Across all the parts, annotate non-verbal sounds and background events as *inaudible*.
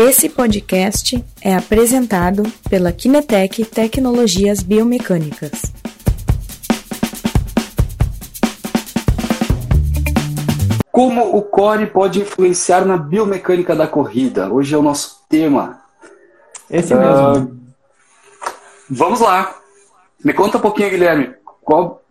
Esse podcast é apresentado pela Kinetec Tecnologias Biomecânicas. Como o core pode influenciar na biomecânica da corrida? Hoje é o nosso tema. Esse mesmo. Uh, vamos lá. Me conta um pouquinho, Guilherme. Qual,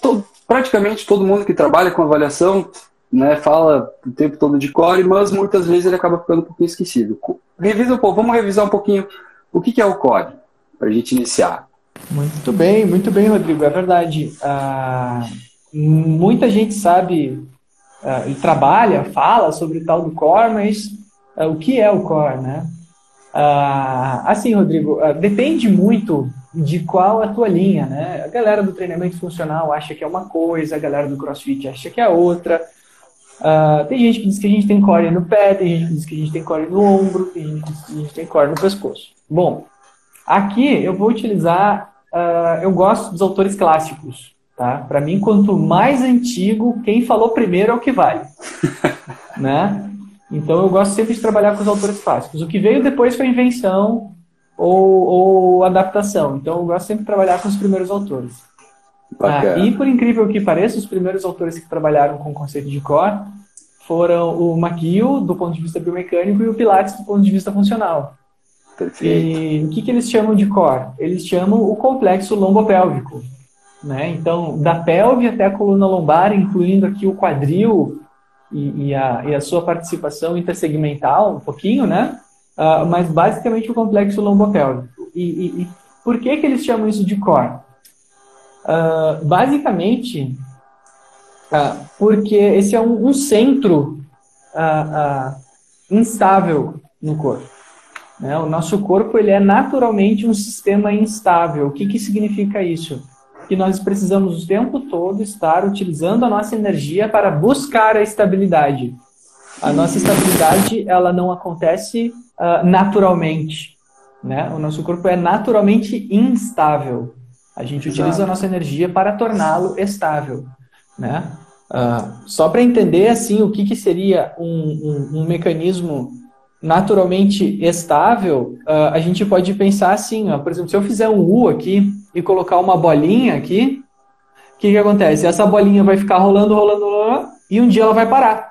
to, praticamente todo mundo que trabalha com avaliação né, fala o tempo todo de core, mas muitas vezes ele acaba ficando um pouquinho esquecido. Revisa pouco, vamos revisar um pouquinho o que, que é o core, para a gente iniciar. Muito bem, muito bem, Rodrigo, é verdade. Ah, muita gente sabe, ah, trabalha, fala sobre o tal do core, mas ah, o que é o core, né? Ah, assim, Rodrigo, ah, depende muito de qual a tua linha, né? A galera do treinamento funcional acha que é uma coisa, a galera do crossfit acha que é outra. Uh, tem gente que diz que a gente tem core no pé, tem gente que diz que a gente tem core no ombro, tem gente que diz que a gente tem core no pescoço. Bom, aqui eu vou utilizar, uh, eu gosto dos autores clássicos, tá? Para mim, quanto mais antigo, quem falou primeiro é o que vale, *laughs* né? Então eu gosto sempre de trabalhar com os autores clássicos. O que veio depois foi invenção ou, ou adaptação. Então eu gosto sempre de trabalhar com os primeiros autores. Ah, e por incrível que pareça, os primeiros autores que trabalharam com o conceito de core foram o McGill, do ponto de vista biomecânico, e o Pilates, do ponto de vista funcional. Perfeito. E o que, que eles chamam de core? Eles chamam o complexo lombopélvico. Né? Então, da pelve até a coluna lombar, incluindo aqui o quadril e, e, a, e a, sua participação intersegmental, um pouquinho, né? Uh, mas basicamente o complexo lombopélvico. E, e, e por que, que eles chamam isso de core? Uh, basicamente, uh, porque esse é um, um centro uh, instável no corpo. Né? O nosso corpo ele é naturalmente um sistema instável. O que, que significa isso? Que nós precisamos o tempo todo estar utilizando a nossa energia para buscar a estabilidade. A nossa estabilidade ela não acontece naturalmente. Né? O nosso corpo é naturalmente instável. A gente Exato. utiliza a nossa energia para torná-lo estável, né? Uh, só para entender assim o que, que seria um, um, um mecanismo naturalmente estável, uh, a gente pode pensar assim, ó, por exemplo, se eu fizer um U aqui e colocar uma bolinha aqui, o que, que acontece? Essa bolinha vai ficar rolando, rolando, rolando, e um dia ela vai parar.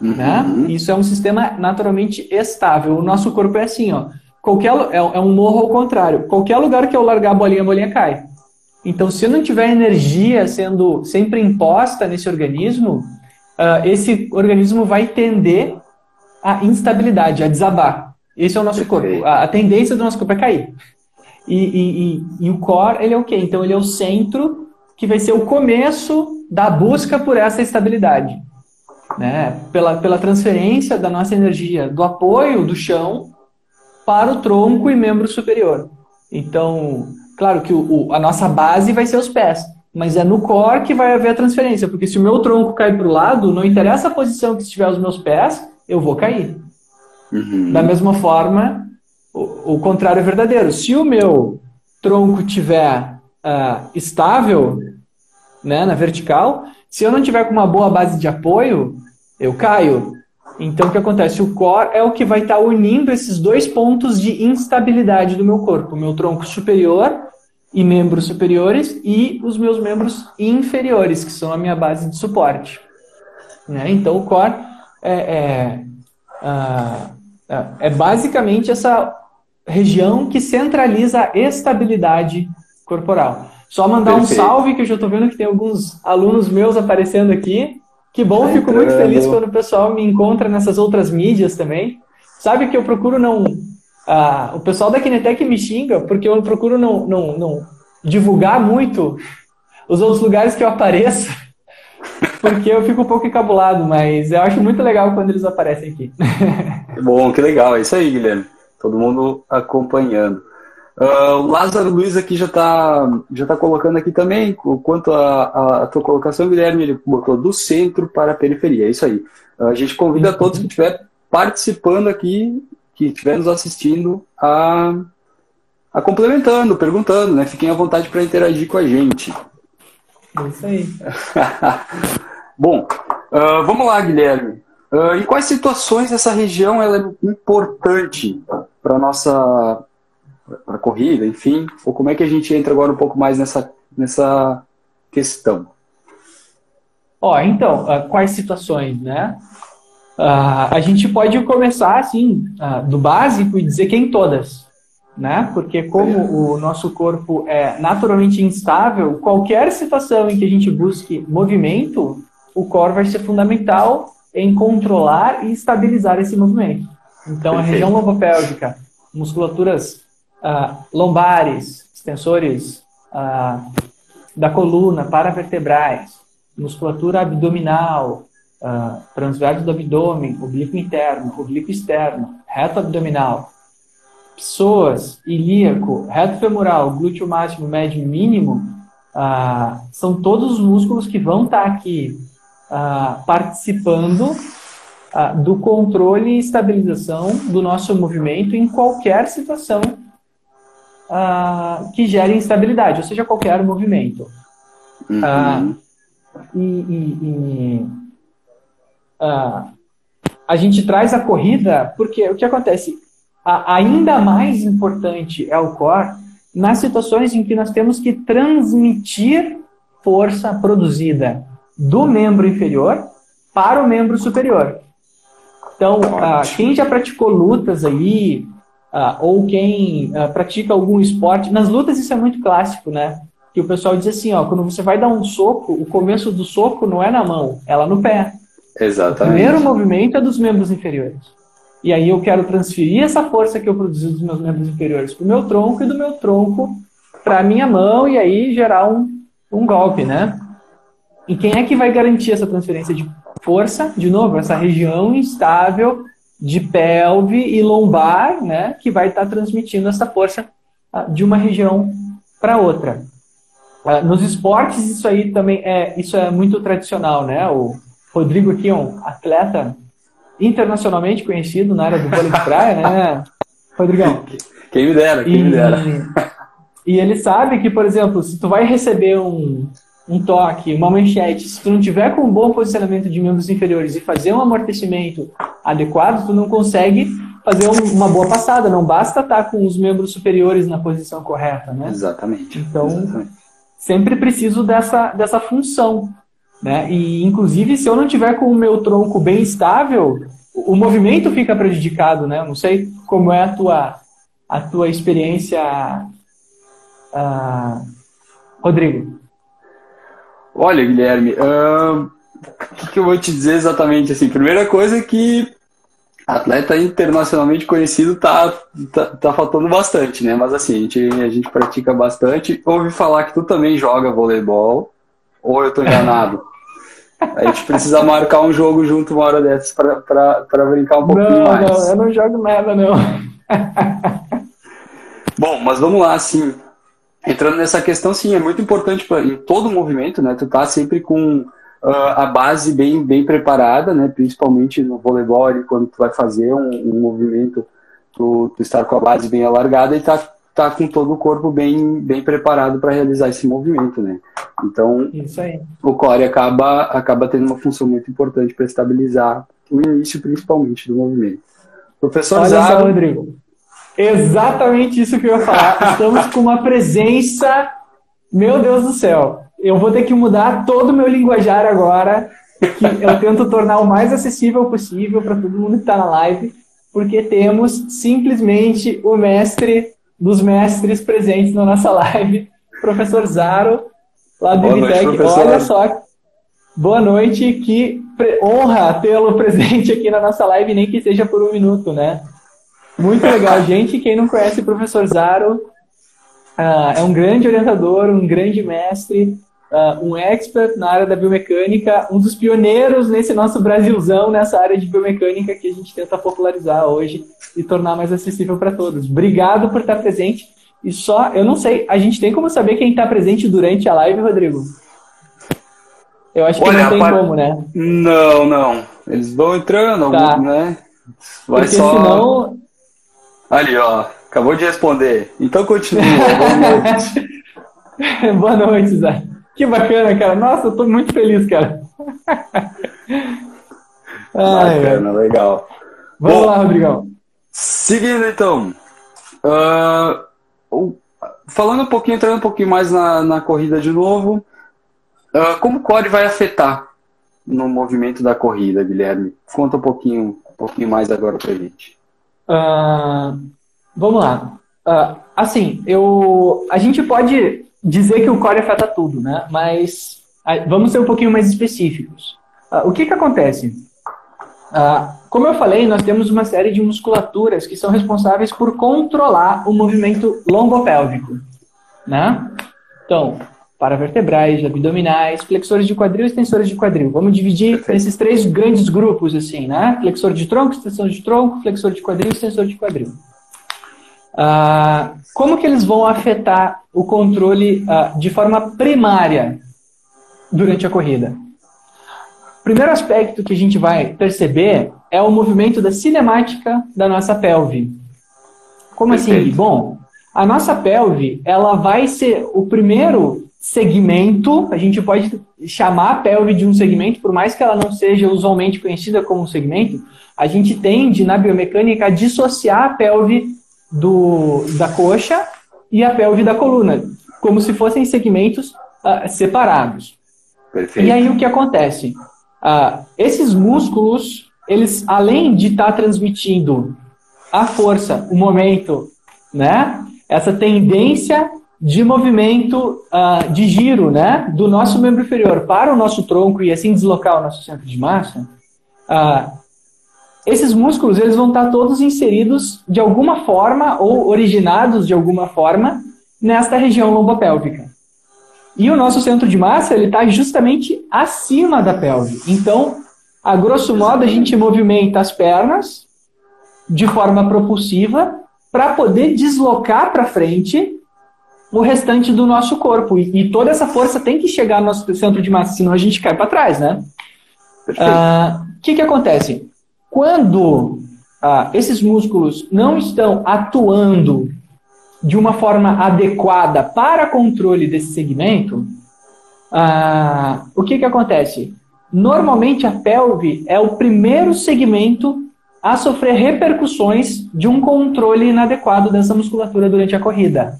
Uhum. Né? Isso é um sistema naturalmente estável. O nosso corpo é assim, ó. Qualquer, é, é um morro ao contrário. Qualquer lugar que eu largar a bolinha, a bolinha cai. Então, se não tiver energia sendo sempre imposta nesse organismo, uh, esse organismo vai tender à instabilidade, a desabar. Esse é o nosso corpo. A, a tendência do nosso corpo é cair. E, e, e, e, o core, ele é o quê? Então, ele é o centro que vai ser o começo da busca por essa estabilidade. Né? Pela, pela transferência da nossa energia do apoio do chão para o tronco e membro superior. Então, claro que o, o, a nossa base vai ser os pés, mas é no core que vai haver a transferência, porque se o meu tronco cair para o lado, não interessa a posição que estiver os meus pés, eu vou cair. Uhum. Da mesma forma, o, o, contrário é verdadeiro. Se o meu tronco tiver uh, estável, né, na vertical, se eu não tiver com uma boa base de apoio, eu caio. Então, o que acontece? O core é o que vai estar tá unindo esses dois pontos de instabilidade do meu corpo, o meu tronco superior e membros superiores e os meus membros inferiores, que são a minha base de suporte. Né? Então, o core é, é, é, é basicamente essa região que centraliza a estabilidade corporal. Só mandar Perfeito. um salve, que eu já estou vendo que tem alguns alunos meus aparecendo aqui. Que bom, fico muito feliz quando o pessoal me encontra nessas outras mídias também. Sabe que eu procuro não. Ah, o pessoal da Kinetec me xinga porque eu procuro não, não, não divulgar muito os outros lugares que eu apareço, *laughs* porque eu fico um pouco encabulado, mas eu acho muito legal quando eles aparecem aqui. *laughs* Que bom, que legal. É isso aí, Guilherme. Todo mundo acompanhando. Uh, o Lázaro Luiz aqui já está já tá colocando aqui também, quanto à tua colocação, Guilherme, ele botou do centro para a periferia. É isso aí. Uh, a gente convida a todos que estiver participando aqui, que estiver nos assistindo, a, a complementando, perguntando, né? Fiquem à vontade para interagir com a gente. É isso aí. *laughs* Bom, uh, vamos lá, Guilherme. Em quais situações essa região ela é importante para nossa para corrida, enfim? Ou como é que a gente entra agora um pouco mais nessa, nessa questão? Ó, então, uh, quais situações, né? Uh, a gente pode começar assim, do básico e dizer que em todas, né? Porque como o nosso corpo é naturalmente instável, qualquer situação em que a gente busque movimento, o core vai ser fundamental em controlar e estabilizar esse movimento. Então, a região lombopélvica, musculaturas uh, lombares, extensores uh, da coluna, paravertebrais, musculatura abdominal, uh, transverso do abdômen, oblíquo interno, oblíquo externo, reto abdominal, psoas, ilíaco, reto femoral, glúteo máximo, médio e mínimo, uh, são todos os músculos que vão estar tá aqui uh, participando uh, do controle e estabilização do nosso movimento em qualquer situação que gere instabilidade, ou seja, qualquer movimento. Uhum. e, e, e a gente traz a corrida porque o que acontece? a, ainda mais importante é o core nas situações em que nós temos que transmitir força produzida do membro inferior para o membro superior. Então, uh, quem já praticou lutas aí, uh, ou quem uh, pratica algum esporte, nas lutas isso é muito clássico, né? Que o pessoal diz assim, ó, quando você vai dar um soco, o começo do soco não é na mão, é lá no pé. Exatamente. O primeiro movimento é dos membros inferiores. E aí eu quero transferir essa força que eu produzi dos meus membros inferiores para o meu tronco e do meu tronco para a minha mão e aí gerar um, um golpe, né? E quem é que vai garantir essa transferência de força? De novo, essa região instável de pelve e lombar, né? Que vai estar tá transmitindo essa força uh, de uma região para outra. Uh, nos esportes isso aí também é isso é muito tradicional, né? O Rodrigo aqui é um atleta internacionalmente conhecido na área do vôlei de praia, né, *laughs* Rodrigão? Quem me dera, quem e, me dera. E ele sabe que, por exemplo, se tu vai receber um, um toque, uma manchete, se tu não tiver com um bom posicionamento de membros inferiores e fazer um amortecimento adequado, tu não consegue fazer um, uma boa passada, não basta estar com os membros superiores na posição correta, né? Exatamente. Então, Exatamente. sempre preciso dessa, dessa função. Né? E, inclusive, se eu não tiver com o meu tronco bem estável, o movimento fica prejudicado, né? Não sei como é a tua, a tua experiência, uh, Rodrigo. Olha, Guilherme, o uh, que, que, eu vou te dizer exatamente? Assim, primeira coisa é que atleta internacionalmente conhecido tá, tá, tá, faltando bastante, né? Mas assim, a gente, a gente pratica bastante. Ouvi falar que tu também joga voleibol, ou eu tô enganado? *laughs* A gente precisa marcar um jogo junto uma hora dessas para brincar um pouquinho não, mais. Não, eu não jogo nada, não. Bom, mas vamos lá, assim. Entrando nessa questão, sim, é muito importante pra, em todo movimento, né? Tu tá sempre com uh, a base bem, bem preparada, né? Principalmente no voleibol, quando tu vai fazer um, um movimento, tu, tu estar com a base bem alargada e tá tá com todo o corpo bem, bem preparado para realizar esse movimento, né? Então, o core acaba, acaba tendo uma função muito importante para estabilizar o início, principalmente, do movimento. Professor Olha Zaro... Rodrigo. Exatamente isso que eu ia falar. Estamos com uma presença, meu Deus do céu. Eu vou ter que mudar todo o meu linguajar agora, que eu tento tornar o mais acessível possível para todo mundo que está na live, porque temos simplesmente o mestre dos mestres presentes na nossa live, professor Zaro, lá do Ibitec. Olha só, boa noite, que honra tê-lo presente aqui na nossa live, nem que seja por um minuto, né? Muito legal, gente. Quem não conhece o professor Zaro, uh, é um grande orientador, um grande mestre, uh, um expert na área da biomecânica, um dos pioneiros nesse nosso Brasilzão, nessa área de biomecânica que a gente tenta popularizar hoje e tornar mais acessível para todos. Obrigado por estar presente. E só, eu não sei, a gente tem como saber quem está presente durante a live, Rodrigo? Eu acho que Olha, não tem par... como, né? Não, não. Eles vão entrando, tá. algum, né? Vai Porque só... senão... Ali, ó. Acabou de responder. Então continua. Boa noite. *laughs* Boa noite, Zé. Que bacana, cara. Nossa, eu tô muito feliz, cara. *laughs* Bacana, legal. Vamos Bom, lá, Rodrigão. Seguindo então. Uh, falando um pouquinho, entrando um pouquinho mais na, na corrida de novo. Uh, como o core vai afetar no movimento da corrida, Guilherme? Conta um pouquinho, um pouquinho mais agora pra gente. Uh, vamos lá. Uh, assim, eu, a gente pode dizer que o core afeta tudo, né? Mas vamos ser um pouquinho mais específicos. o que que acontece? como eu falei, nós temos uma série de musculaturas que são responsáveis por controlar o movimento lombopélvico, né? Então, paravertebrais, abdominais, flexores de quadril e extensores de quadril. Vamos dividir Perfeito. esses três grandes grupos, assim, né? Flexor de tronco, extensor de tronco, flexor de quadril e extensor de quadril. Ah, como que eles vão afetar o controle ah, de forma primária durante a corrida? Primeiro aspecto que a gente vai perceber é o movimento da cinemática da nossa pelve. Como assim? Perfeito. assim? Bom, a nossa pelve, ela vai ser o primeiro segmento, a gente pode chamar a pelve de um segmento, por mais que ela não seja usualmente conhecida como segmento, a gente tende na biomecânica a dissociar a pelve do, da coxa e a pelve da coluna, como se fossem segmentos uh, separados. Perfeito. E aí o que acontece? Uh, esses músculos, eles além de estar tá transmitindo a força, o momento, né? Essa tendência de movimento uh, de giro né, do nosso membro inferior para o nosso tronco e assim deslocar o nosso centro de massa, uh, esses músculos eles vão estar todos inseridos de alguma forma ou originados de alguma forma nesta região lombopélvica. E o nosso centro de massa ele está justamente acima da pelve. Então, a grosso modo, a gente movimenta as pernas de forma propulsiva para poder deslocar para frente o restante do nosso corpo. E, e, toda essa força tem que chegar no nosso centro de massa, senão a gente cai para trás, né? O ah, que, que acontece? Quando ah, esses músculos não estão atuando de uma forma adequada para controle desse segmento, ah, o que, que acontece? Normalmente a pelve é o primeiro segmento a sofrer repercussões de um controle inadequado dessa musculatura durante a corrida.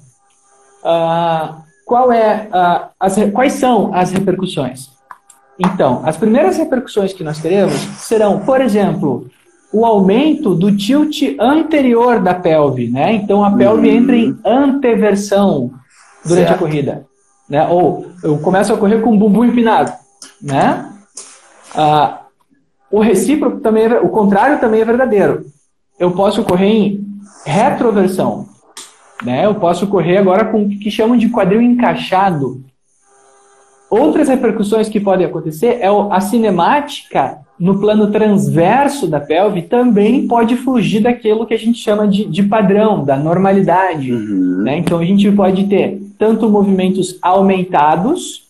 Uh, qual é, uh, as, quais são as repercussões? Então, as primeiras repercussões que nós teremos serão, por exemplo, o aumento do tilt anterior da pelve, né? Então a pelve uhum. entra em anteversão durante certo. a corrida, né? Ou eu começo a correr com o bumbum empinado, né? Ah, o recíproco também, é, o contrário também é verdadeiro. Eu posso correr em retroversão, né? Eu posso correr agora com o que chamam de quadril encaixado. Outras repercussões que podem acontecer é a cinemática no plano transverso da pelve também pode fugir daquilo que a gente chama de, de padrão, da normalidade. Uhum. Né? Então a gente pode ter tanto movimentos aumentados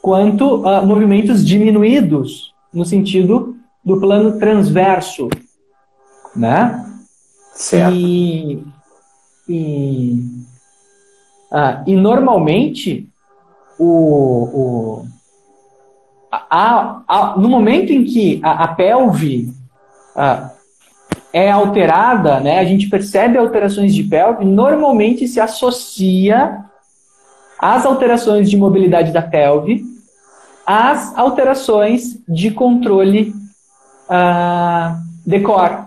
quanto uh, movimentos diminuídos no sentido do plano transverso, né? Certo. E e, ah, e normalmente, o, o, a, a, no momento em que a, a pelve ah, é alterada, né, a gente percebe alterações de pelve, normalmente se associa as alterações de mobilidade da pelve às alterações de controle uh, de core,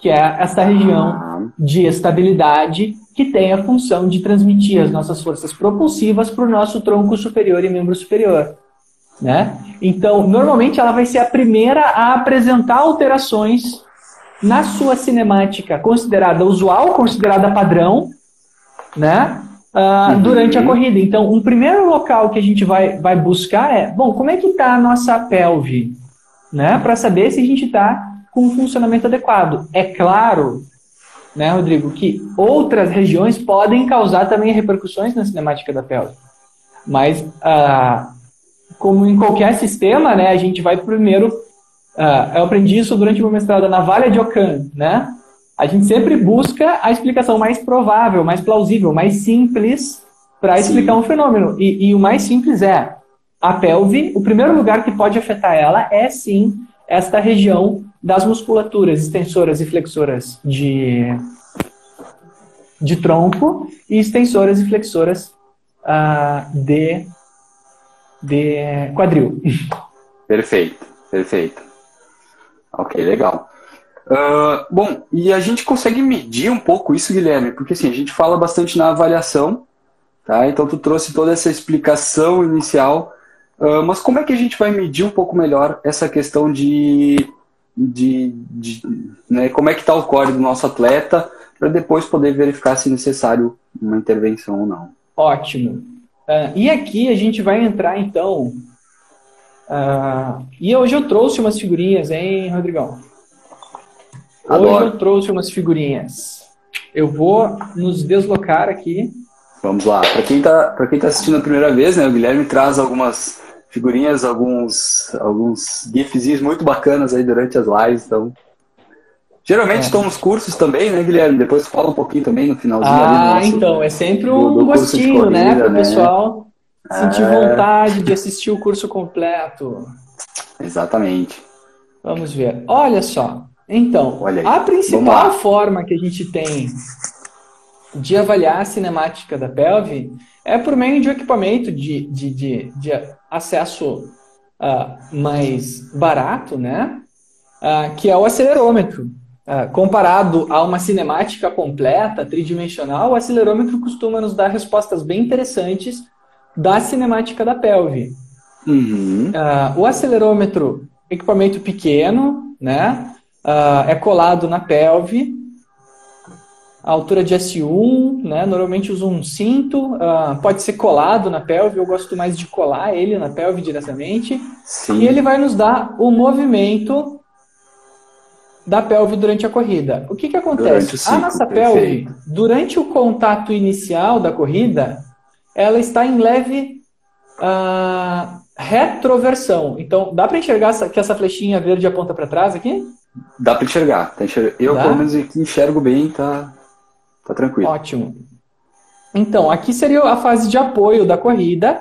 que é essa região de estabilidade que tem a função de transmitir as nossas forças propulsivas para o nosso tronco superior e membro superior. Né? Então, normalmente ela vai ser a primeira a apresentar alterações na sua cinemática considerada usual, considerada padrão, né? Uh, uhum. Durante a corrida. Então, um primeiro local que a gente vai, vai buscar é, bom, como é que está a nossa pelve, né? Para saber se a gente está com um funcionamento adequado. É claro né, Rodrigo, que outras regiões podem causar também repercussões na cinemática da pelve. Mas, ah, como em qualquer sistema, né, a gente vai primeiro. Ah, eu aprendi isso durante o meu mestrado na Vale de Ocã, né? A gente sempre busca a explicação mais provável, mais plausível, mais simples para explicar um fenômeno. E, e o mais simples é a pelve, o primeiro lugar que pode afetar ela é sim esta região das musculaturas extensoras e flexoras de, de tronco e extensoras e flexoras uh, de, de quadril. *laughs* Perfeito, perfeito. Ok, legal. Uh, bom, e a gente consegue medir um pouco isso, Guilherme, porque assim, a gente fala bastante na avaliação, tá? Então tu trouxe toda essa explicação inicial, uh, mas como é que a gente vai medir um pouco melhor essa questão de, de, de né, como é que está o core do nosso atleta, para depois poder verificar se necessário uma intervenção ou não? Ótimo. Uh, e aqui a gente vai entrar então. e hoje eu trouxe umas figurinhas, hein, Rodrigão? Adoro. Hoje eu trouxe umas figurinhas. Eu vou nos deslocar aqui. Vamos lá. Para quem está quem tá assistindo a primeira vez, né, o Guilherme traz algumas figurinhas, alguns, alguns gifs muito bacanas aí durante as lives. Então, Geralmente é. estão nos cursos também, né, Guilherme? Depois fala um pouquinho também no finalzinho. Ah, nosso, então, é sempre um do, do gostinho, né, corrida, né, para o pessoal sentir é... vontade de assistir o curso completo. Exatamente. Vamos ver. Olha só, então, a principal forma que a gente tem de avaliar a cinemática da pelve é por meio de um equipamento de, de, de, de acesso uh, mais barato, né? Uh, que é o acelerômetro. Uh, comparado a uma cinemática completa, tridimensional, o acelerômetro costuma nos dar respostas bem interessantes da cinemática da pelve. Uhum. o acelerômetro, equipamento pequeno, né? é colado na pelve, a altura de S1, né? Normalmente uso um cinto, uh, pode ser colado na pelve, eu gosto mais de colar ele na pelve diretamente. Sim. E ele vai nos dar o movimento da pelve durante a corrida. O que, que acontece? Ciclo, a nossa perfeito. pelve, durante o contato inicial da corrida, ela está em leve uh, retroversão. Então, dá para enxergar que essa flechinha verde aponta para trás aqui? Dá para enxergar. Tá. Eu, Dá? pelo menos, enxergo bem, tá, tá tranquilo. Ótimo. Então, aqui seria a fase de apoio da corrida.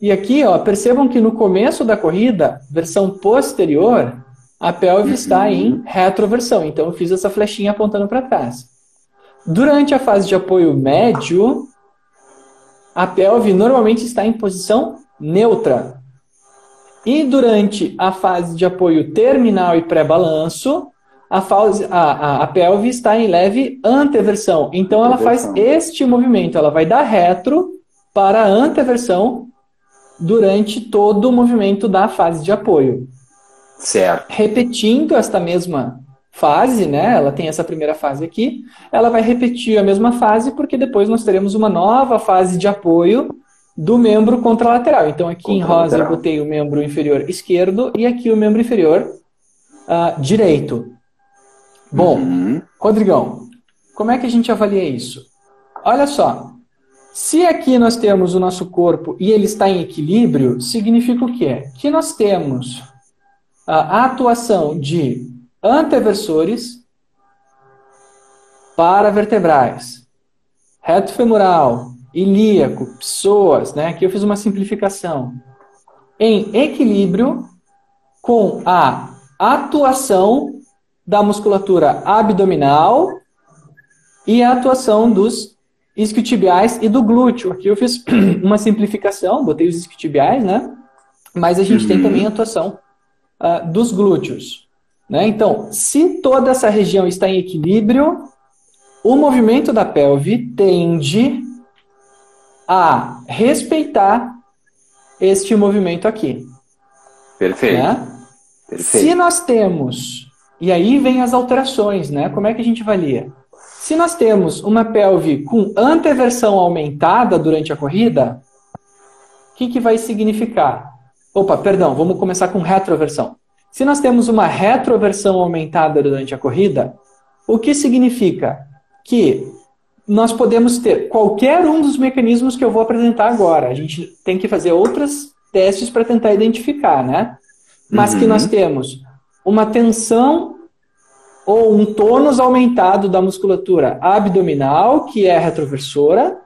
E aqui, ó, percebam que no começo da corrida, versão posterior, a pelve uhum. está em retroversão. Então, eu fiz essa flechinha apontando para trás. Durante a fase de apoio médio, a pelve normalmente está em posição neutra. E durante a fase de apoio terminal e pré-balanço, a, a, a, a, pelve está em leve anteversão. Então ela faz este movimento, ela vai da retro para a anteversão durante todo o movimento da fase de apoio. Certo. Repetindo esta mesma fase, né? Ela tem essa primeira fase aqui, ela vai repetir a mesma fase porque depois nós teremos uma nova fase de apoio do membro contralateral. Então aqui em rosa eu botei o membro inferior esquerdo e aqui o membro inferior uh, direito. Bom, uhum. Rodrigão, como é que a gente avalia isso? Olha só, se aqui nós temos o nosso corpo e ele está em equilíbrio, significa o quê? Que nós temos a atuação de anteversores para vertebrais, reto femoral, ilíaco, pessoas, né? Aqui eu fiz uma simplificação. Em equilíbrio com a atuação da musculatura abdominal e a atuação dos isquiotibiais e do glúteo. Aqui eu fiz *clears throat* uma simplificação, botei os isquiotibiais, né? Mas a gente uhum. tem também a atuação uh, dos glúteos. Né? Então, se toda essa região está em equilíbrio, o movimento da pelve tende a respeitar este movimento aqui. Perfeito. Né? Perfeito. Se nós temos, e aí vem as alterações, né? Como é que a gente avalia? Se nós temos uma pelve com anteversão aumentada durante a corrida, o que, que vai significar? Opa, perdão, vamos começar com retroversão. Se nós temos uma retroversão aumentada durante a corrida, o que significa? Que nós podemos ter qualquer um dos mecanismos que eu vou apresentar agora. A gente tem que fazer outros testes para tentar identificar, né? Mas uhum. que nós temos uma tensão ou um tônus aumentado da musculatura abdominal, que é retroversora,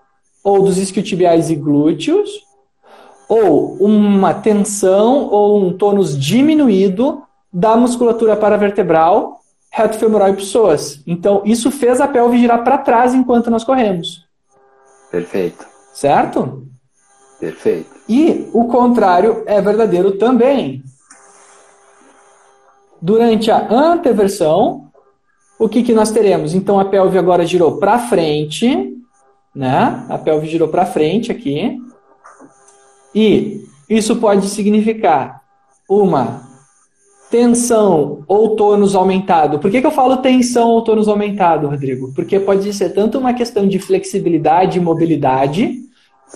ou dos isquiotibiais e glúteos, ou uma tensão ou um tônus diminuído da musculatura paravertebral, reto femoral e psoas. Então, isso fez a pelve girar para trás enquanto nós corremos. Perfeito. Certo? Perfeito. E o contrário é verdadeiro também. Durante a anteversão, o que, que nós teremos? Então a pelve agora girou para frente, né? A pelve girou para frente aqui. E isso pode significar uma tensão ou tônus aumentado. Por que, que eu falo tensão ou tônus aumentado, Rodrigo? Porque pode ser tanto uma questão de flexibilidade e mobilidade,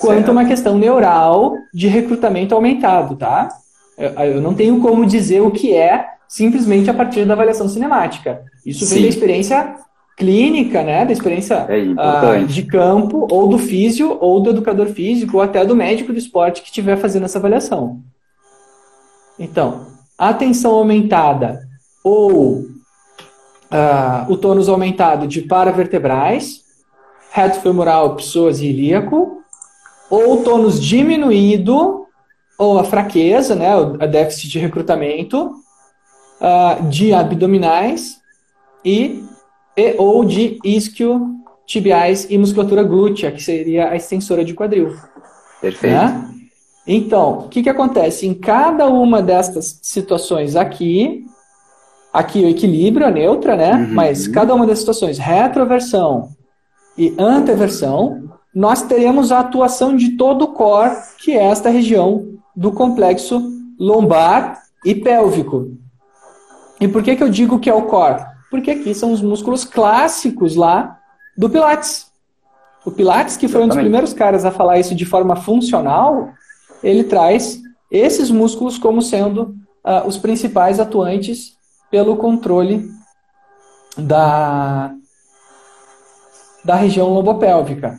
quanto certo. uma questão neural de recrutamento aumentado, tá? Eu não tenho como dizer o que é simplesmente a partir da avaliação cinemática. Isso Sim. vem da experiência clínica, né? Da experiência é uh, de campo, ou do físio, ou do educador físico, ou até do médico do esporte que estiver fazendo essa avaliação. Então, a tensão aumentada ou uh, o tônus aumentado de paravertebrais, reto femoral, psoas e ilíaco, ou o tônus diminuído, ou a fraqueza, né, a déficit de recrutamento, uh, de abdominais e, e ou de isquio tibiais e musculatura glútea, que seria a extensora de quadril. Perfeito. Né? Então, o que, que acontece? Em cada uma destas situações aqui, aqui o equilíbrio, a neutra, né? Uhum. Mas cada uma das situações, retroversão e anteversão, nós teremos a atuação de todo o core, que é esta região do complexo lombar e pélvico. E por que, que eu digo que é o core? Porque aqui são os músculos clássicos lá do Pilates. O Pilates, que foi um dos primeiros caras a falar isso de forma funcional, ele traz esses músculos como sendo uh, os principais atuantes pelo controle da, da região lobopélvica.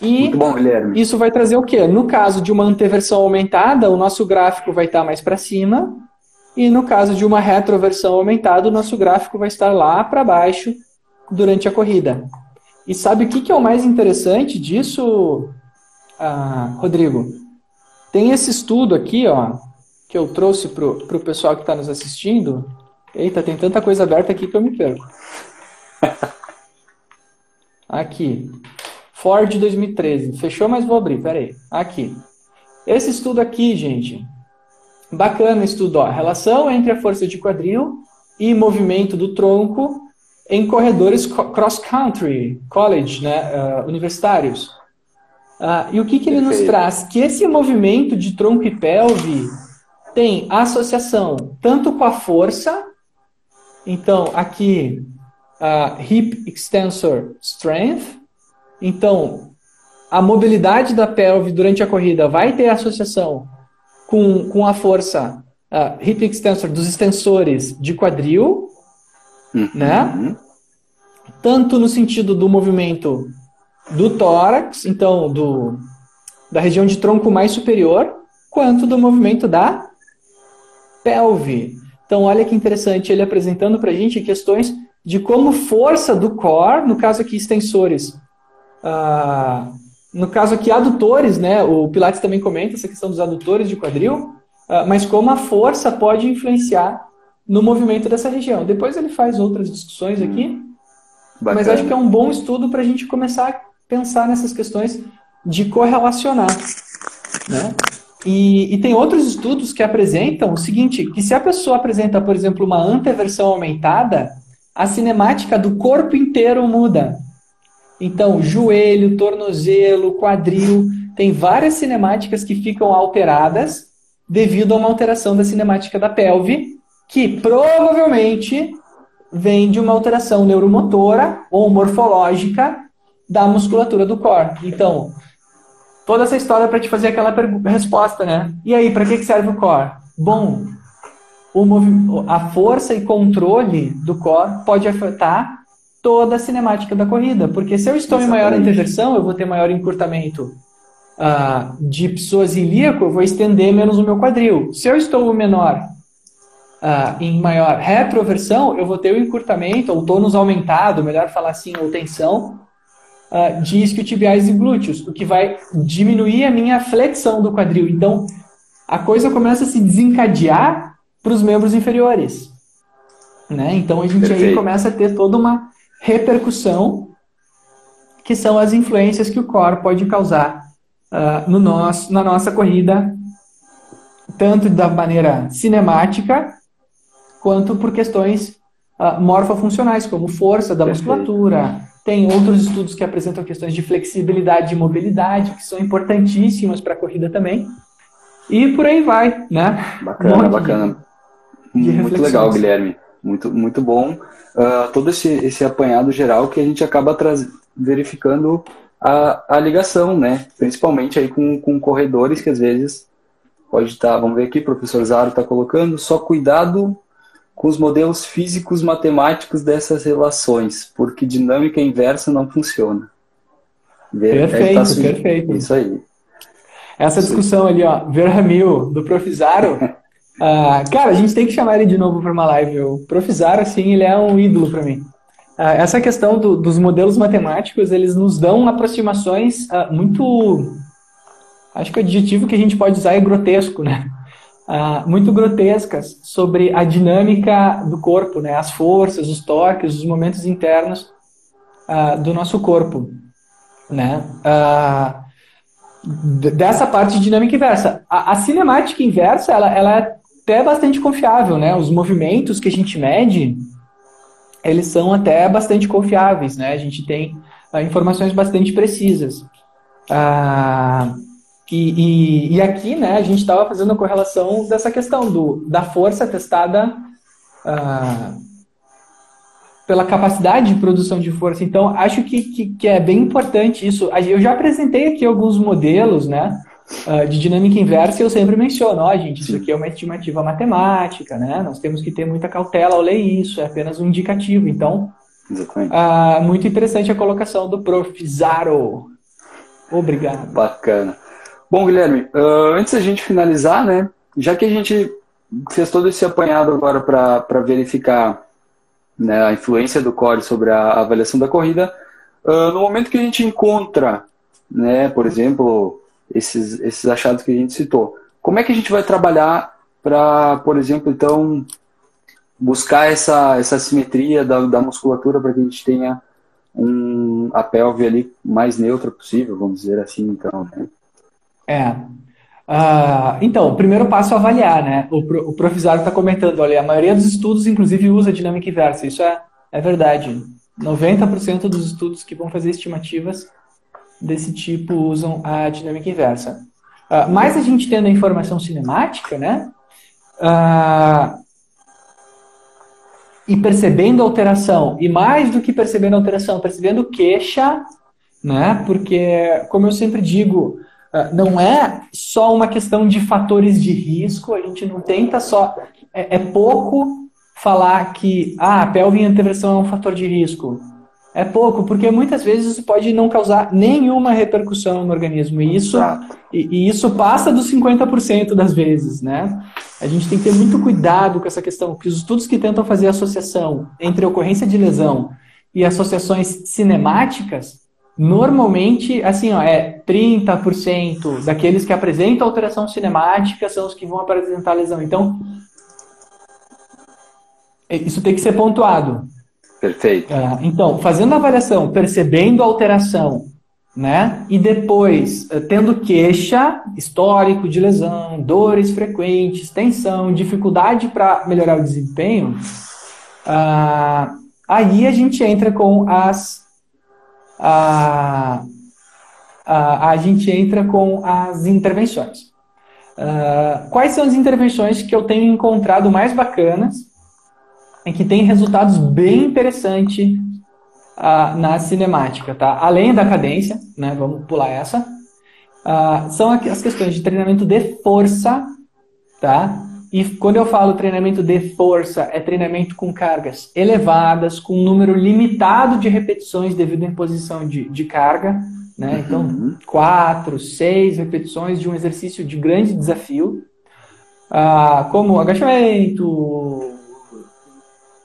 E bom, isso vai trazer o quê? No caso de uma anteversão aumentada, o nosso gráfico vai estar mais para cima, e no caso de uma retroversão aumentada, o nosso gráfico vai estar lá para baixo durante a corrida. E sabe o que, que é o mais interessante disso, ah, Rodrigo? Tem esse estudo aqui, ó, que eu trouxe para o pessoal que está nos assistindo. Eita, tem tanta coisa aberta aqui que eu me perco. *laughs* Aqui. Ford 2013. Fechou, mas vou abrir. Pera aí. Aqui. Esse estudo aqui, gente. Bacana estudo. Ó. Relação entre a força de quadril e movimento do tronco em corredores cross-country, college, né, uh, universitários. Uh, e o que, que ele nos traz? Que esse movimento de tronco e pelve tem associação tanto com a força, então aqui uh, hip extensor strength, então a mobilidade da pelve durante a corrida vai ter associação com, com a força uh, hip extensor dos extensores de quadril, uhum. né? Tanto no sentido do movimento do tórax, então do, da região de tronco mais superior, quanto do movimento da pelve. Então, olha que interessante, ele apresentando para a gente questões de como força do core, no caso aqui extensores, ah, no caso aqui adutores, né? O Pilates também comenta essa questão dos adutores de quadril, ah, mas como a força pode influenciar no movimento dessa região. Depois ele faz outras discussões aqui, Bacana. mas acho que é um bom estudo para a gente começar a pensar nessas questões de correlacionar. Né? E, e, tem outros estudos que apresentam o seguinte, que se a pessoa apresenta, por exemplo, uma anteversão aumentada, a cinemática do corpo inteiro muda. Então, joelho, tornozelo, quadril, tem várias cinemáticas que ficam alteradas devido a uma alteração da cinemática da pelve que provavelmente vem de uma alteração neuromotora ou morfológica da musculatura do core. Então, toda essa história para te fazer aquela resposta, né? E aí, para que, serve o core? Bom, a força e controle do core pode afetar toda a cinemática da corrida, porque se eu estou Exatamente. em maior interversão, eu vou ter maior encurtamento uh, de psoas ilíaco, eu vou estender menos o meu quadril. Se eu estou menor uh, em maior retroversão, eu vou ter o encurtamento, ou tônus aumentado, melhor falar assim, ou tensão, uh, de isquiotibiais e glúteos, o que vai diminuir a minha flexão do quadril. Então, a coisa começa a se desencadear para os membros inferiores. Né? Então a gente Perfeito. aí começa a ter toda uma repercussão que são as influências que o core pode causar uh, no nosso, na nossa corrida, tanto da maneira cinemática quanto por questões uh, morfofuncionais, como força da Perfeito. musculatura. Tem outros estudos que apresentam questões de flexibilidade e mobilidade, que são importantíssimas para a corrida também. E por aí vai, né? Bacana, um bacana. De, de muito legal, Guilherme. Muito, muito bom. Uh, todo esse, esse apanhado geral que a gente acaba verificando a, a ligação, né? Principalmente aí com, com corredores que às vezes pode estar, tá, vamos ver aqui, o professor Zaro está colocando, só cuidado com os modelos físicos matemáticos dessas relações, porque dinâmica inversa não funciona. Perfeito, tá perfeito. Isso aí. Essa discussão ali, ó, Verhamil, do Profizaro, *laughs* uh, cara, a gente tem que chamar ele de novo para uma live. O Profizaro, assim, ele é um ídolo para mim. Uh, essa questão do, dos modelos matemáticos, eles nos dão aproximações uh, muito... Acho que o adjetivo que a gente pode usar é grotesco, né? muito grotescas sobre a dinâmica do corpo, né? as forças, os toques, os momentos internos do nosso corpo. Né? Dessa parte de dinâmica inversa. A, a, cinemática inversa ela, ela é até bastante confiável. Né? Os movimentos que a gente mede eles são até bastante confiáveis. Né? A gente tem informações bastante precisas. Uh, e, e, e, aqui, né, a gente estava fazendo a correlação dessa questão do, da força testada uh, pela capacidade de produção de força. Então, acho que, que, que, é bem importante isso. Eu já apresentei aqui alguns modelos, né, uh, de dinâmica inversa eu sempre menciono, ó, gente, isso aqui é uma estimativa matemática, né, nós temos que ter muita cautela ao ler isso, é apenas um indicativo. Então, uh, muito interessante a colocação do Prof. Zaro. Obrigado. Bacana. Bom, Guilherme, uh, antes da gente finalizar, né, já que a gente fez todo esse apanhado agora para verificar né, a influência do core sobre a avaliação da corrida, uh, no momento que a gente encontra, né, por exemplo, esses, esses achados que a gente citou, como é que a gente vai trabalhar para, por exemplo, então, buscar essa, essa simetria da, da musculatura para que a gente tenha um, a pelve ali mais neutra possível, vamos dizer assim, então, né? É. Uh, então, o primeiro passo é avaliar, né? O, o profissário está comentando, olha, a maioria dos estudos, inclusive, usa dinâmica inversa. Isso é, é verdade. 90% dos estudos que vão fazer estimativas desse tipo usam a dinâmica inversa. Uh, a gente tendo a informação cinemática, né? Uh, e percebendo a alteração, e mais do que percebendo a alteração, percebendo queixa, né? Porque, como eu sempre digo, ah, não é só uma questão de fatores de risco, a gente não tenta só. É, é pouco falar que ah, a pelve em anteversão é um fator de risco. É pouco, porque muitas vezes isso pode não causar nenhuma repercussão no organismo. E isso, e, e, isso passa dos 50% das vezes, né? A gente tem que ter muito cuidado com essa questão, que os estudos que tentam fazer associação entre ocorrência de lesão e associações cinemáticas, Normalmente, assim, ó, é 30% daqueles que apresentam alteração cinemática são os que vão apresentar lesão. Então, é, isso tem que ser pontuado. Perfeito. É, então, fazendo a avaliação, percebendo a alteração, né? E depois, é, tendo queixa, histórico de lesão, dores frequentes, tensão, dificuldade para melhorar o desempenho, uh, aí a gente entra com as a, a, gente entra com as intervenções. Uh, quais são as intervenções que eu tenho encontrado mais bacanas e que têm resultados bem interessantes uh, na cinemática, tá? Além da cadência, né? Vamos pular essa. Uh, são as questões de treinamento de força, tá? E quando eu falo treinamento de força, é treinamento com cargas elevadas, com um número limitado de repetições devido à imposição de, de carga. Né? Então, uhum. quatro, seis repetições de um exercício de grande desafio, ah, como agachamento,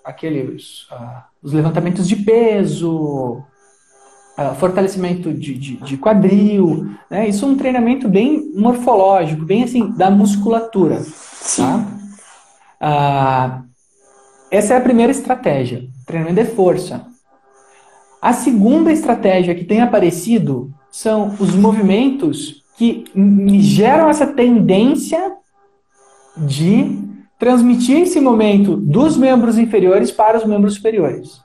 aqueles, ah, os levantamentos de peso, uh, fortalecimento de, de, de quadril, né? Isso é um treinamento bem morfológico, bem assim, da musculatura. Tá? Uh, essa é a primeira estratégia, treinamento de força. A segunda estratégia que tem aparecido são os movimentos que geram essa tendência de transmitir esse momento dos membros inferiores para os membros superiores.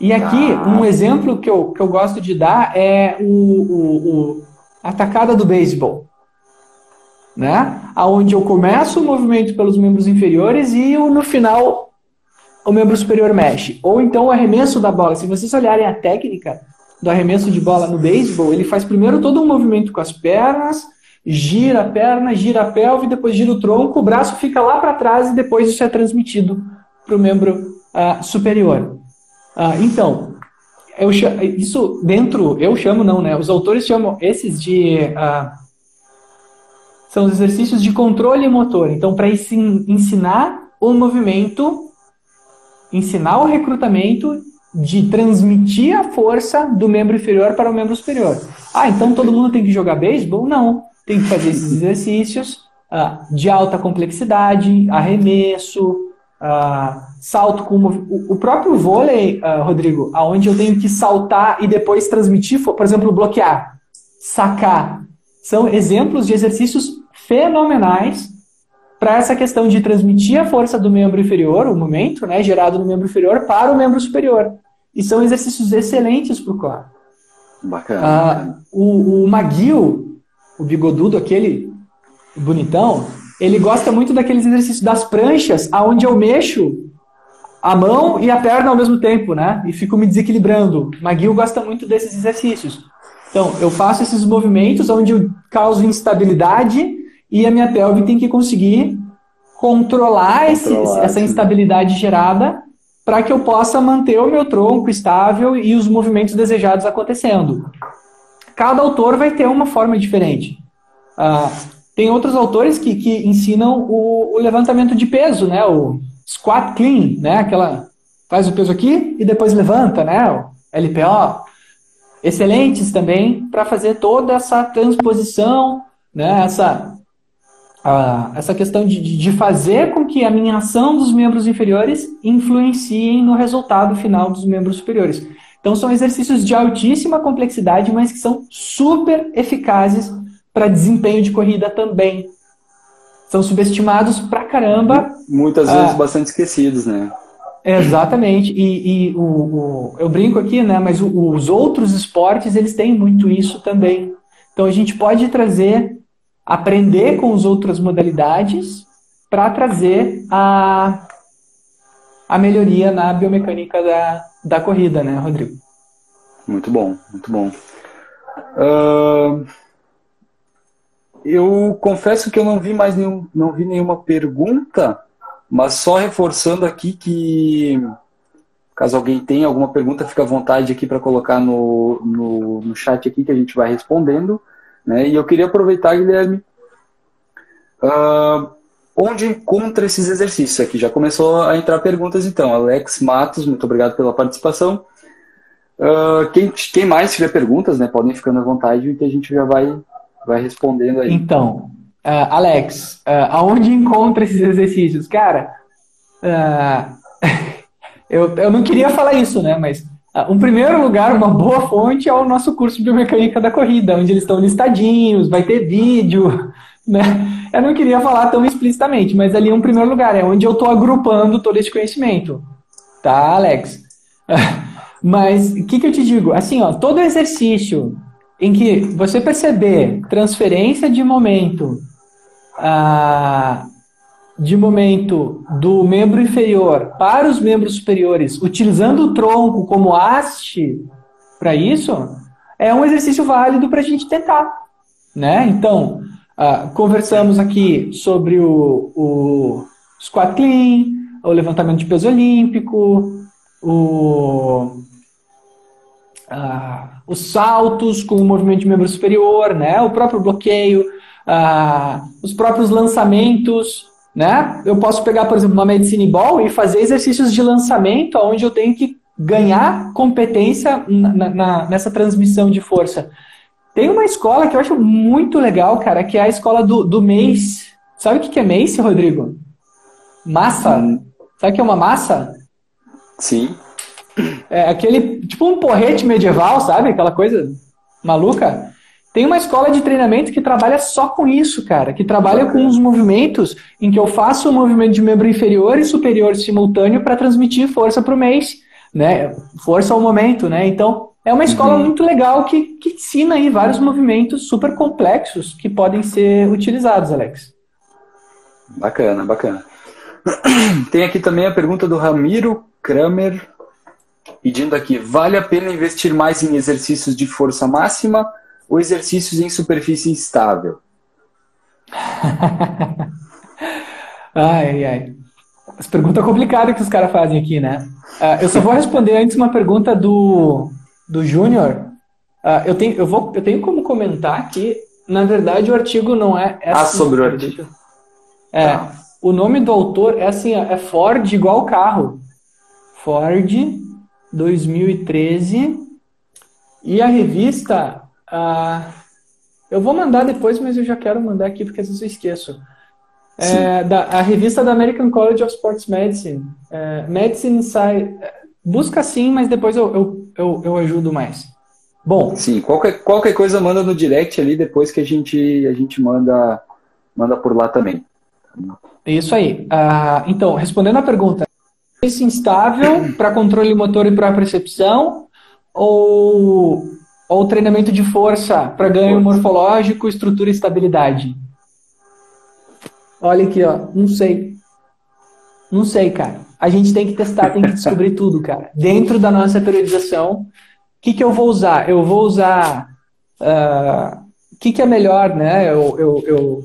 E aqui, ah. um exemplo que eu, que eu gosto de dar é o, o, o a tacada do beisebol. Né? Onde eu começo o movimento pelos membros inferiores e no final o membro superior mexe. Ou então o arremesso da bola. Se vocês olharem a técnica do arremesso de bola no beisebol, ele faz primeiro todo um movimento com as pernas, gira a perna, gira a pelve, depois gira o tronco, o braço fica lá para trás e depois isso é transmitido para o membro uh, superior. Uh, então, eu chamo, isso dentro, eu chamo não, né? Os autores chamam esses de. Uh, são os exercícios de controle motor. Então, para ensinar o movimento, ensinar o recrutamento de transmitir a força do membro inferior para o membro superior. Ah, então todo mundo tem que jogar beisebol? Não tem que fazer esses exercícios uh, de alta complexidade, arremesso, uh, salto com o, o próprio vôlei, uh, Rodrigo, aonde eu tenho que saltar e depois transmitir, por exemplo, bloquear, sacar, são exemplos de exercícios fenomenais para essa questão de transmitir a força do membro inferior, o momento né, gerado no membro inferior, para o membro superior. E são exercícios excelentes para o core. Bacana. o, o McGill, o bigodudo, aquele bonitão, ele gosta muito daqueles exercícios das pranchas, aonde eu mexo a mão e a perna ao mesmo tempo, né? E fico me desequilibrando. Maguil gosta muito desses exercícios. Então, eu faço esses movimentos onde eu causo instabilidade e a minha pelve tem que conseguir controlar, esse, essa instabilidade gerada para que eu possa manter o meu tronco estável e os movimentos desejados acontecendo cada autor vai ter uma forma diferente. Ah, tem outros autores que, que ensinam o, o, levantamento de peso, né? O squat clean, né? Aquela faz o peso aqui e depois levanta, né? O LPO. Excelentes também para fazer toda essa transposição, né? Essa essa questão de, de fazer com que a minha ação dos membros inferiores influenciem no resultado final dos membros superiores. Então são exercícios de altíssima complexidade, mas que são super eficazes para desempenho de corrida também. São subestimados pra caramba. Muitas vezes ah, bastante esquecidos, né? Exatamente. E, e o, o, eu brinco aqui, né? Mas o, os outros esportes eles têm muito isso também. Então a gente pode trazer, aprender com as outras modalidades para trazer a, a melhoria na biomecânica da, da corrida, né, Rodrigo? Muito bom, muito bom. Uh, eu confesso que eu não vi mais nenhum, não vi nenhuma pergunta, mas só reforçando aqui que caso alguém tenha alguma pergunta, fica à vontade aqui para colocar no, no, no, chat aqui que a gente vai respondendo. Né? E eu queria aproveitar, Guilherme, uh, onde encontra esses exercícios aqui? Já começou a entrar perguntas então. Alex Matos, muito obrigado pela participação. Uh, quem, quem mais tiver perguntas, né, podem ficando à vontade que a gente já vai, vai respondendo aí. Então, uh, Alex, uh, aonde encontra esses exercícios? Cara, *laughs* eu, eu não queria falar isso, né, mas um primeiro lugar, uma boa fonte é o nosso curso de biomecânica da corrida, onde eles estão listadinhos, vai ter vídeo, né? Eu não queria falar tão explicitamente, mas ali é um primeiro lugar, é onde eu estou agrupando todo esse conhecimento. Tá, Alex? *laughs* mas o que, que eu te digo? Assim, ó, todo exercício em que você perceber transferência de momento ah, de momento do membro inferior para os membros superiores, utilizando o tronco como haste para isso, é um exercício válido para a gente tentar. Né? Então, Uh, conversamos aqui sobre o, o squat clean, o levantamento de peso olímpico, o, uh, os saltos com o movimento de membro superior, né? o próprio bloqueio, uh, os próprios lançamentos. Né? Eu posso pegar, por exemplo, uma medicine ball e fazer exercícios de lançamento onde eu tenho que ganhar competência na, na, nessa transmissão de força. Tem uma escola que eu acho muito legal, cara, que é a escola do, do Mace. Sabe o que é Mace, Rodrigo? Massa. Hum. Sabe o que é uma massa? Sim. É aquele, tipo um porrete medieval, sabe? Aquela coisa maluca. Tem uma escola de treinamento que trabalha só com isso, cara. Que trabalha com os movimentos em que eu faço o um movimento de membro inferior e superior simultâneo para transmitir força para o mês, né? Força ao momento, né? Então, é uma escola uhum. muito legal que, que ensina aí vários movimentos super complexos que podem ser utilizados, Alex. Bacana, bacana. *clears throat* Tem aqui também a pergunta do Ramiro Kramer, pedindo aqui: vale a pena investir mais em exercícios de força máxima ou exercícios em superfície instável? *laughs* ai, ai. As perguntas complicadas que os caras fazem aqui, né? Uh, eu só vou responder antes uma pergunta do, do Júnior. Uh, eu, tenho, eu, vou, eu tenho como comentar que, na verdade, o artigo não é. é ah, assim, sobre o artigo. É. Tá. O nome do autor é assim, é Ford igual carro. Ford 2013. E a revista ah, eu vou mandar depois, mas eu já quero mandar aqui porque às vezes eu esqueço. É, da, a revista da American College of Sports Medicine. É, Medicine Inside. Busca sim, mas depois eu, eu, eu, eu, ajudo mais. Bom. Sim, qualquer, qualquer coisa manda no direct ali depois que a gente, a gente manda, manda por lá também. Isso aí. Ah, então, respondendo a pergunta: esse instável para controle motor e para percepção ou ou treinamento de força para ganho morfológico, estrutura e estabilidade? Olha aqui, ó. Não sei. Não sei, cara. A gente tem que testar, tem que descobrir *laughs* tudo, cara. Dentro da nossa periodização, o que, que eu vou usar? Eu vou usar. O uh, que, que é melhor, né? Eu, eu, eu,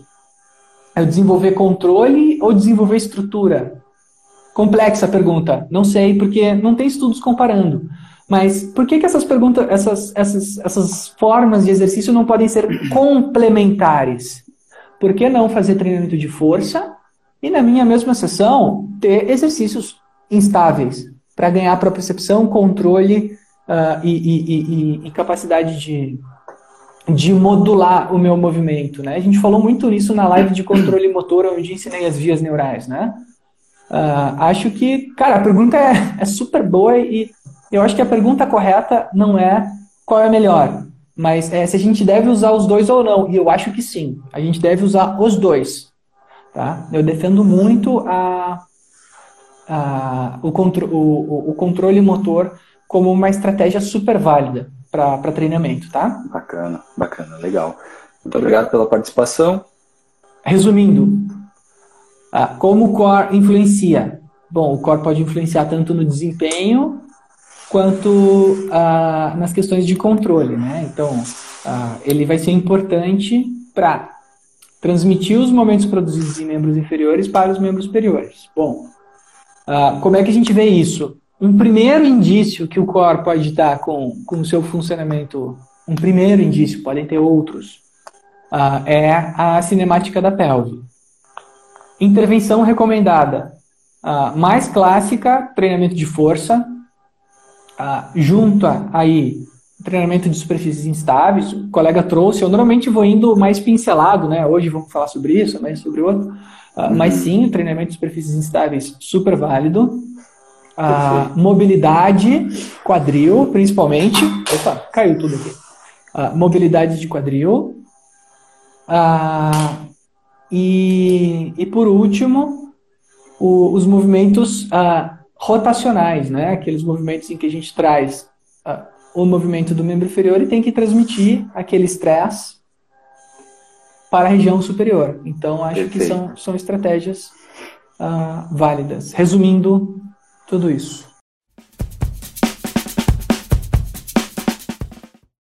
eu desenvolver controle ou desenvolver estrutura? Complexa pergunta. Não sei, porque não tem estudos comparando. Mas por que, que essas perguntas, essas, essas, essas formas de exercício não podem ser complementares? Por que não fazer treinamento de força e, na minha mesma sessão, ter exercícios instáveis para ganhar propriocepção, controle uh, e, e, e, e, capacidade de, de modular o meu movimento? Né? A gente falou muito nisso na live de controle motor, onde ensinei as vias neurais. Né? Uh, acho que, cara, a pergunta é, é super boa e eu acho que a pergunta correta não é qual é melhor, mas é se a gente deve usar os dois ou não. E eu acho que sim, a gente deve usar os dois. Tá? Eu defendo muito a, a, o, contro, o, o controle motor como uma estratégia super válida para treinamento, tá? Bacana, bacana, legal. Muito obrigado pela participação. Resumindo, como o core influencia? Bom, o core pode influenciar tanto no desempenho quanto ah, nas questões de controle, né? Então, ah, ele vai ser importante para transmitir os momentos produzidos em membros inferiores para os membros superiores. Bom, ah, como é que a gente vê isso? Um primeiro indício que o core pode dar com, o seu funcionamento, um primeiro indício, podem ter outros, é a cinemática da pelve. Intervenção recomendada. mais clássica, treinamento de força, junta aí treinamento de superfícies instáveis, o colega trouxe, eu normalmente vou indo mais pincelado, né? Hoje vamos falar sobre isso, mas sobre outro. Ah, uhum. Mas sim, o treinamento de superfícies instáveis super válido. Ah, mobilidade, quadril, principalmente. Opa, caiu tudo aqui. Ah, mobilidade de quadril. E, e por último, o, os movimentos rotacionais, né? Aqueles movimentos em que a gente traz uh, o movimento do membro inferior e tem que transmitir aquele estresse para a região superior. Então, acho Perfeito. que são, são estratégias uh, válidas. Resumindo tudo isso.